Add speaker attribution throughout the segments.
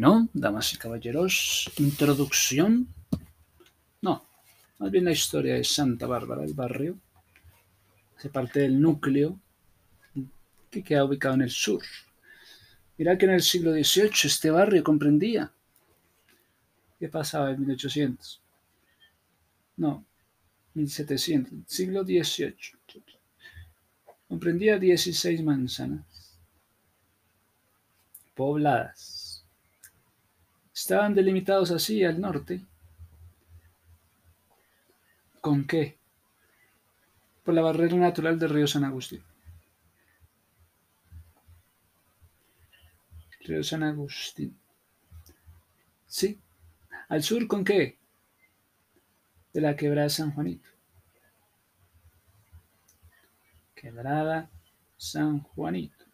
Speaker 1: Bueno, damas y caballeros, introducción. No, más bien la historia de Santa Bárbara, el barrio. Hace parte del núcleo que queda ubicado en el sur. Mirá que en el siglo XVIII este barrio comprendía. ¿Qué pasaba en 1800? No, 1700, siglo XVIII. Comprendía 16 manzanas pobladas. Estaban delimitados así al norte. ¿Con qué? Por la barrera natural del río San Agustín. Río San Agustín. Sí. ¿Al sur con qué? De la quebrada San Juanito. Quebrada San Juanito.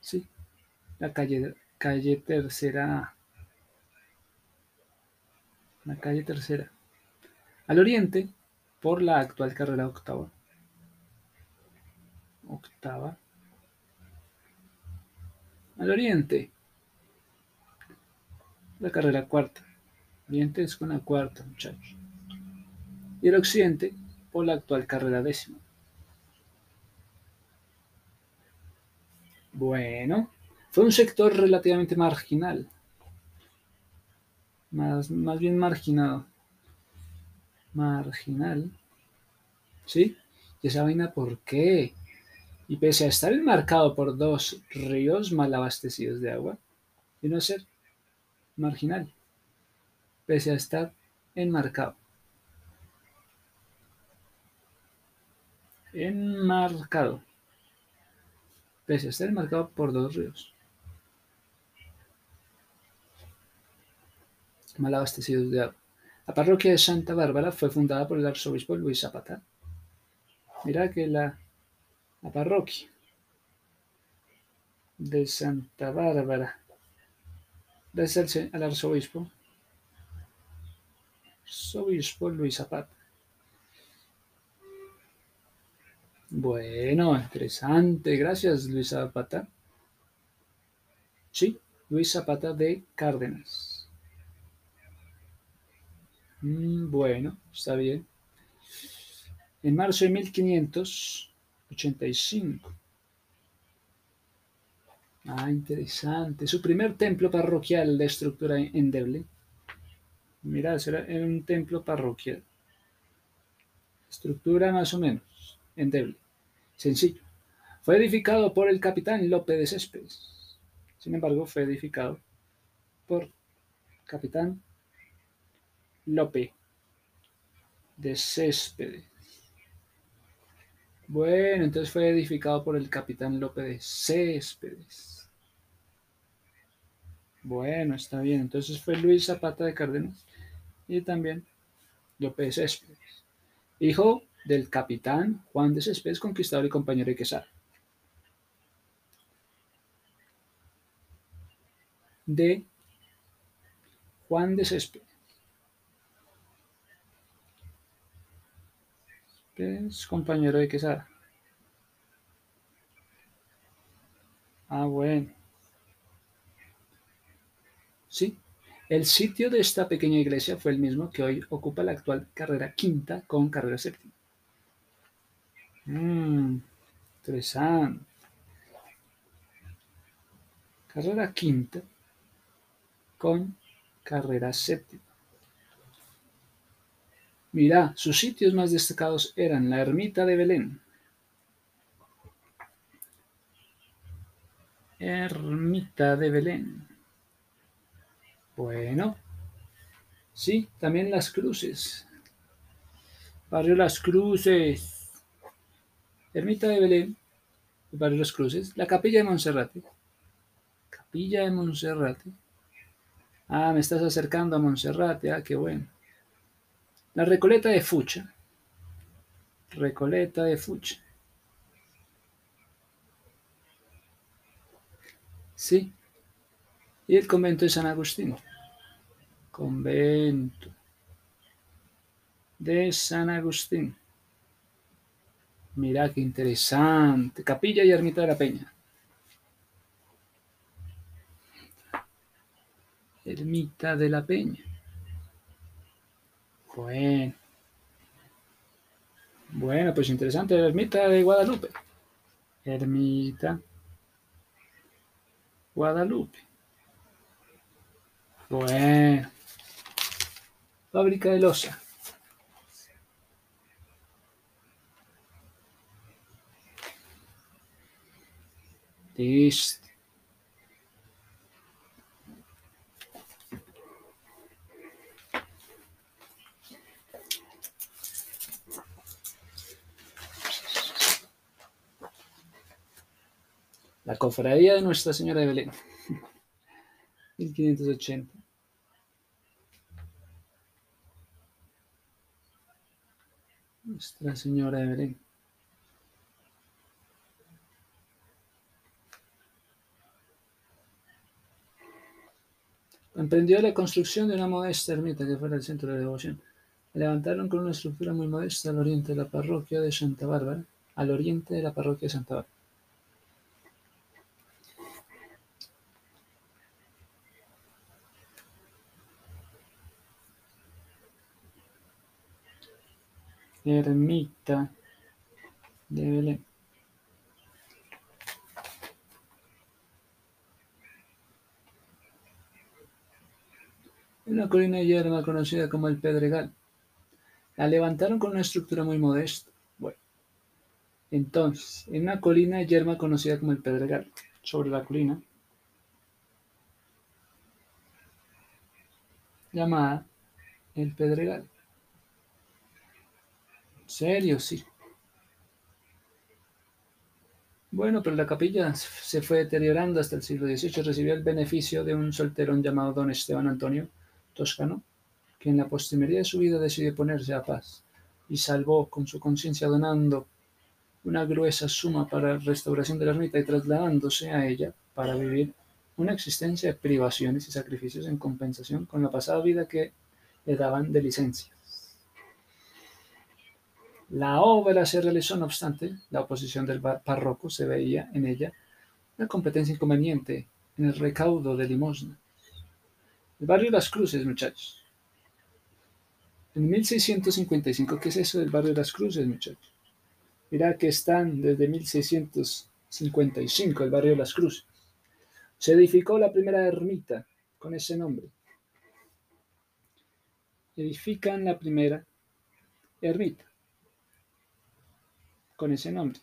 Speaker 1: Sí. La calle, calle tercera. La calle tercera. Al oriente, por la actual carrera octava. Octava. Al oriente, la carrera cuarta. Oriente es con la cuarta, muchachos. Y el occidente, por la actual carrera décima. Bueno, fue un sector relativamente marginal. Más, más bien marginado. Marginal. ¿Sí? ¿Y esa vaina por qué? Y pese a estar enmarcado por dos ríos mal abastecidos de agua, y no ser marginal, pese a estar enmarcado. Enmarcado. Pese a estar enmarcado por dos ríos. Mal abastecidos de agua. La parroquia de Santa Bárbara fue fundada por el arzobispo Luis Zapata. Mira que la, parroquia de Santa Bárbara, gracias al, al arzobispo, arzobispo Luis Zapata. Bueno, interesante. Gracias, Luis Zapata. Sí, Luis Zapata de Cárdenas. Mm, bueno, está bien. En marzo de 1585. Ah, interesante. Su primer templo parroquial de estructura endeble. Mira, era un templo parroquial. Estructura más o menos endeble. Sencillo. Fue edificado por el capitán Lope de Céspedes. Sin embargo, fue edificado por capitán Lope de Céspedes. Bueno, entonces fue edificado por el capitán Lope de Céspedes. Bueno, está bien. Entonces fue Luis Zapata de Cárdenas y también Lope de Céspedes. Hijo del capitán Juan de Céspedes, conquistador y compañero de Quesada. De Juan de Céspedes. Es compañero de Quesada. Ah, bueno. Sí, el sitio de esta pequeña iglesia fue el mismo que hoy ocupa la actual carrera quinta con carrera séptima. Mm, interesante. Carrera quinta con carrera séptima. Mira, sus sitios más destacados eran la ermita de Belén. Ermita de Belén. Bueno, sí, también las cruces. Barrio Las Cruces. Ermita de Belén. Barrio Las Cruces. La capilla de Monserrate. Capilla de Monserrate. Ah, me estás acercando a Monserrate. Ah, qué bueno. La Recoleta de Fucha. Recoleta de Fucha. Sí. Y el convento de San Agustín. Convento de San Agustín. Mirá qué interesante. Capilla y ermita de la Peña. Ermita de la Peña. Bueno. Bueno, pues interesante. Ermita de Guadalupe. Ermita. Guadalupe. Bueno. Fábrica de losa. Listo. La cofradía de Nuestra Señora de Belén. 1580. Nuestra Señora de Belén. Emprendió la construcción de una modesta ermita que fuera el centro de devoción. Levantaron con una estructura muy modesta al oriente de la parroquia de Santa Bárbara, al oriente de la parroquia de Santa Bárbara. Ermita de Belén. Una colina yerma conocida como el Pedregal. La levantaron con una estructura muy modesta. Bueno, entonces, en una colina yerma conocida como el Pedregal, sobre la colina, llamada el Pedregal serio? Sí. Bueno, pero la capilla se fue deteriorando hasta el siglo XVIII. Recibió el beneficio de un solterón llamado don Esteban Antonio Toscano, que en la postrimería de su vida decidió ponerse a paz y salvó con su conciencia donando una gruesa suma para la restauración de la ermita y trasladándose a ella para vivir una existencia de privaciones y sacrificios en compensación con la pasada vida que le daban de licencia. La obra se realizó, no obstante, la oposición del párroco se veía en ella una competencia inconveniente en el recaudo de limosna. El barrio Las Cruces, muchachos. En 1655, ¿qué es eso del barrio Las Cruces, muchachos? Mirá que están desde 1655 el barrio Las Cruces. Se edificó la primera ermita con ese nombre. Edifican la primera ermita con ese nombre.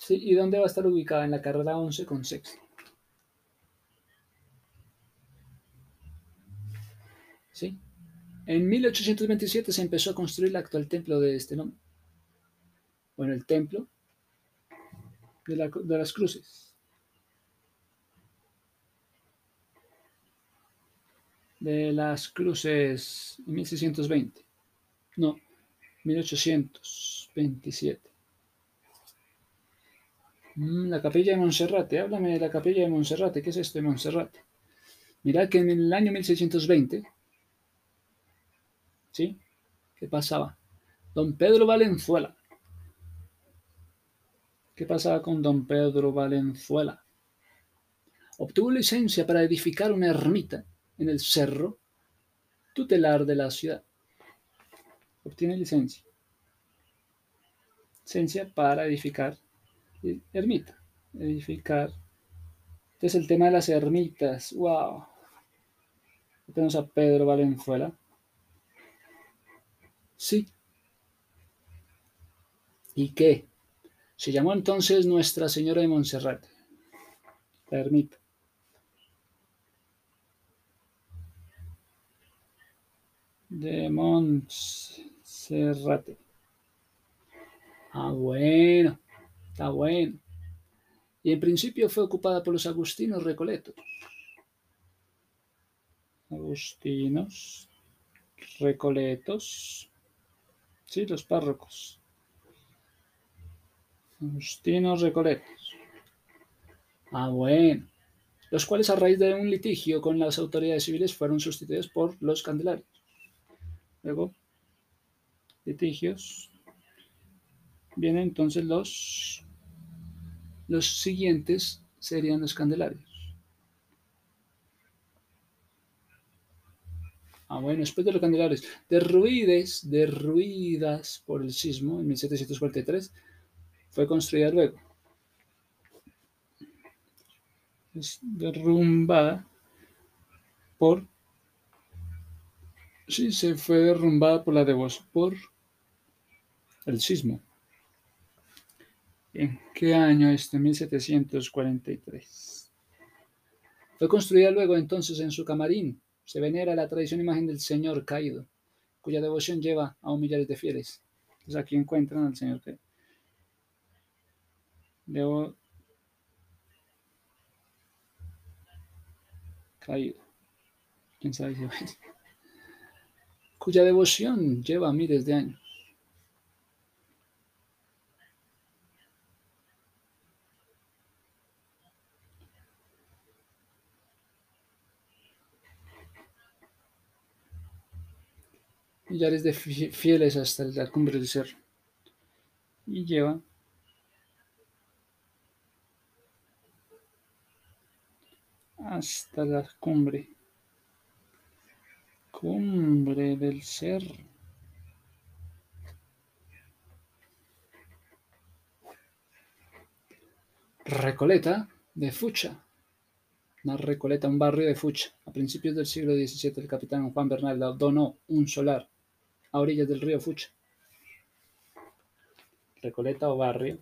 Speaker 1: Sí, ¿y dónde va a estar ubicada? En la carrera 11 con sexto. ¿Sí? En 1827 se empezó a construir el actual templo de este nombre. Bueno, el templo de, de las cruces. De las cruces en 1620. No, 1827. Mm, la capilla de Monserrate. Háblame de la capilla de Monserrate. ¿Qué es esto de Monserrate? Mirad que en el año 1620, ¿sí? ¿Qué pasaba? Don Pedro Valenzuela. ¿Qué pasaba con don Pedro Valenzuela? Obtuvo licencia para edificar una ermita en el cerro tutelar de la ciudad obtiene licencia. Licencia para edificar ermita. Edificar. Entonces el tema de las ermitas. ¡Wow! Tenemos a Pedro Valenzuela. Sí. ¿Y qué? Se llamó entonces Nuestra Señora de Montserrat. La ermita. De Montserrat. Cerrate. Ah, bueno, está bueno. Y en principio fue ocupada por los agustinos recoletos. Agustinos recoletos. Sí, los párrocos. Agustinos recoletos. Ah, bueno. Los cuales a raíz de un litigio con las autoridades civiles fueron sustituidos por los candelarios. Luego litigios, vienen entonces los, los siguientes serían los Candelarios. Ah, bueno, después de los Candelarios, derruides, derruidas por el sismo en 1743, fue construida luego. Es derrumbada por... Sí, se fue derrumbada por la devoción, por el sismo. ¿En qué año este? 1743. Fue construida luego entonces en su camarín. Se venera la tradición imagen del Señor caído, cuya devoción lleva a un millares de fieles. Entonces aquí encuentran al Señor caído. Debo... caído. ¿Quién sabe si Cuya devoción lleva miles de años. Millares de fieles hasta la cumbre del cerro. Y lleva hasta la cumbre. Cumbre del cerro. Recoleta de Fucha. Una Recoleta, un barrio de Fucha. A principios del siglo XVII, el capitán Juan Bernal donó un solar a orillas del río Fucha. Recoleta o barrio.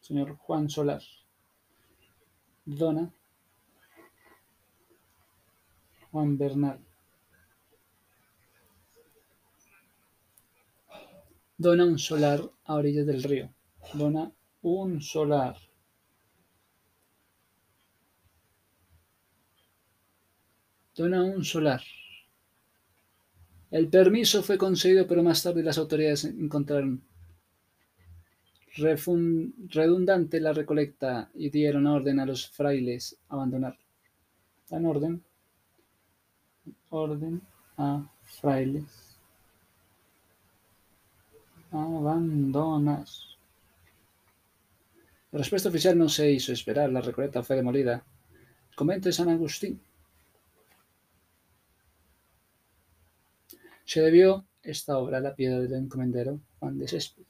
Speaker 1: Señor Juan Solar. Dona. Juan Bernal. Dona un solar a orillas del río. Dona un solar. Dona un solar. El permiso fue concedido, pero más tarde las autoridades encontraron redundante la recolecta y dieron orden a los frailes abandonar. Dan orden. Orden a frailes. Abandonar. La respuesta oficial no se hizo esperar. La recolecta fue demolida. El convento de San Agustín Se debió esta obra a la piedra del encomendero Juan de Céspedes.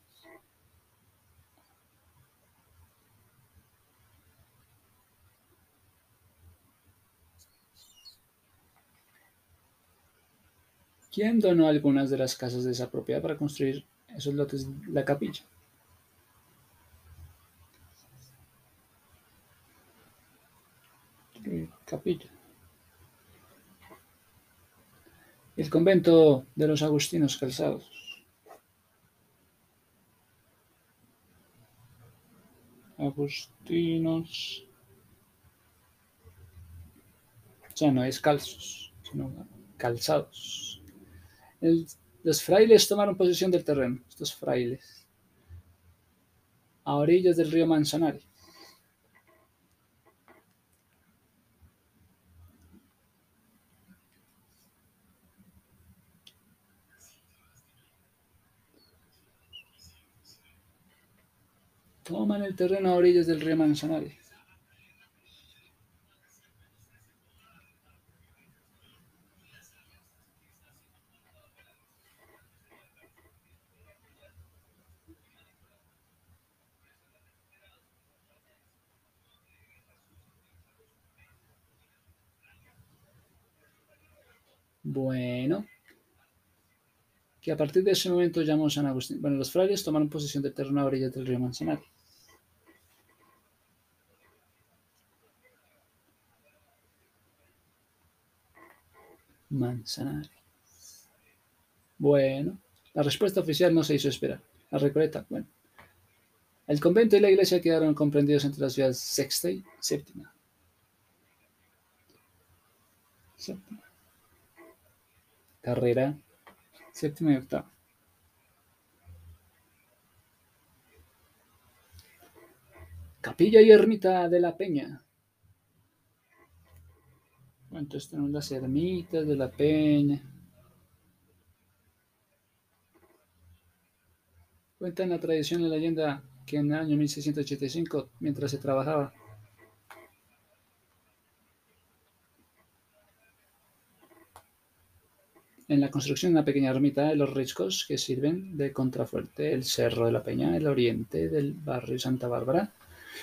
Speaker 1: ¿Quién donó algunas de las casas de esa propiedad para construir esos lotes de la capilla? Capilla. El convento de los agustinos calzados. Agustinos. Ya no es calzos, sino calzados. los frailes tomaron posesión del terreno, estos frailes, a orillas del río Manzanares. Toman el terreno a orillas del río Manzanares. Bueno, que a partir de ese momento llamó San Agustín. Bueno, los frailes tomaron posesión del terreno a orillas del río Manzanares. Manzanares. Bueno, la respuesta oficial no se hizo esperar. La Recoleta, bueno. El convento y la iglesia quedaron comprendidos entre las ciudades sexta y séptima. Séptima. Carrera, séptima y octava. Capilla y ermita de la Peña. Entonces tenemos las ermitas de la peña. Cuentan la tradición y la leyenda que en el año 1685, mientras se trabajaba en la construcción de una pequeña ermita de los riscos que sirven de contrafuerte, el Cerro de la Peña, el oriente del barrio Santa Bárbara,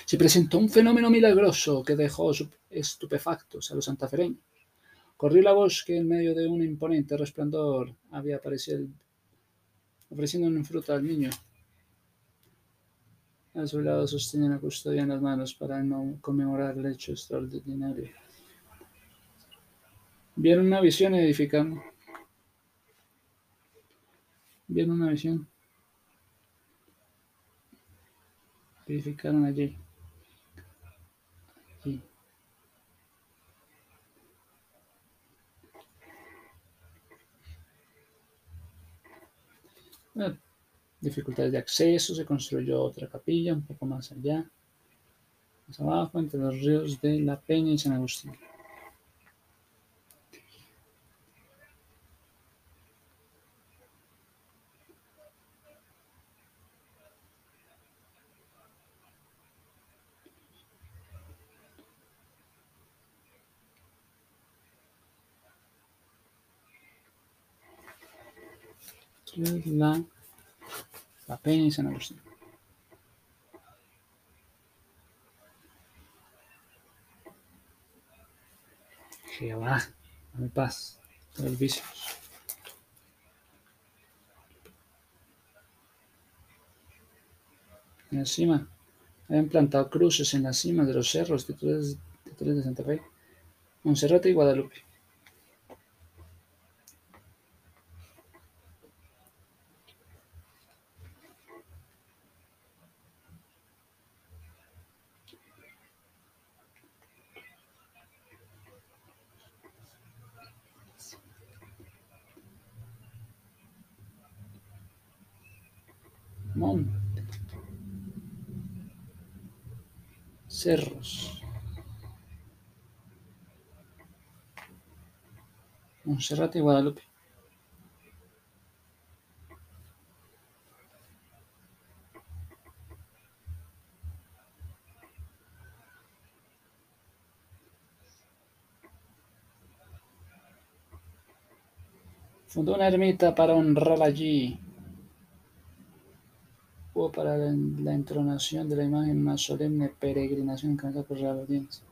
Speaker 1: se presentó un fenómeno milagroso que dejó estupefactos a los santafereños. Corrió la voz que en medio de un imponente resplandor había aparecido ofreciendo un fruto al niño. A su lado sostenía la custodia en las manos para no conmemorar el hecho extraordinario. Vieron una visión edificando. Vieron una visión. Edificaron allí. allí. Dificultades de acceso, se construyó otra capilla un poco más allá, más abajo, entre los ríos de La Peña y San Agustín. La, la Peña y San Agustín. Jehová, dame paz, los vicios. En la cima, habían plantado cruces en la cima de los cerros titulares de Santa Fe, Monserrate y Guadalupe. Cerros, Monserrate y Guadalupe. Fundó una ermita para honrar allí para la, entronación de la imagen más solemne peregrinación encabezada por Real Audiencia.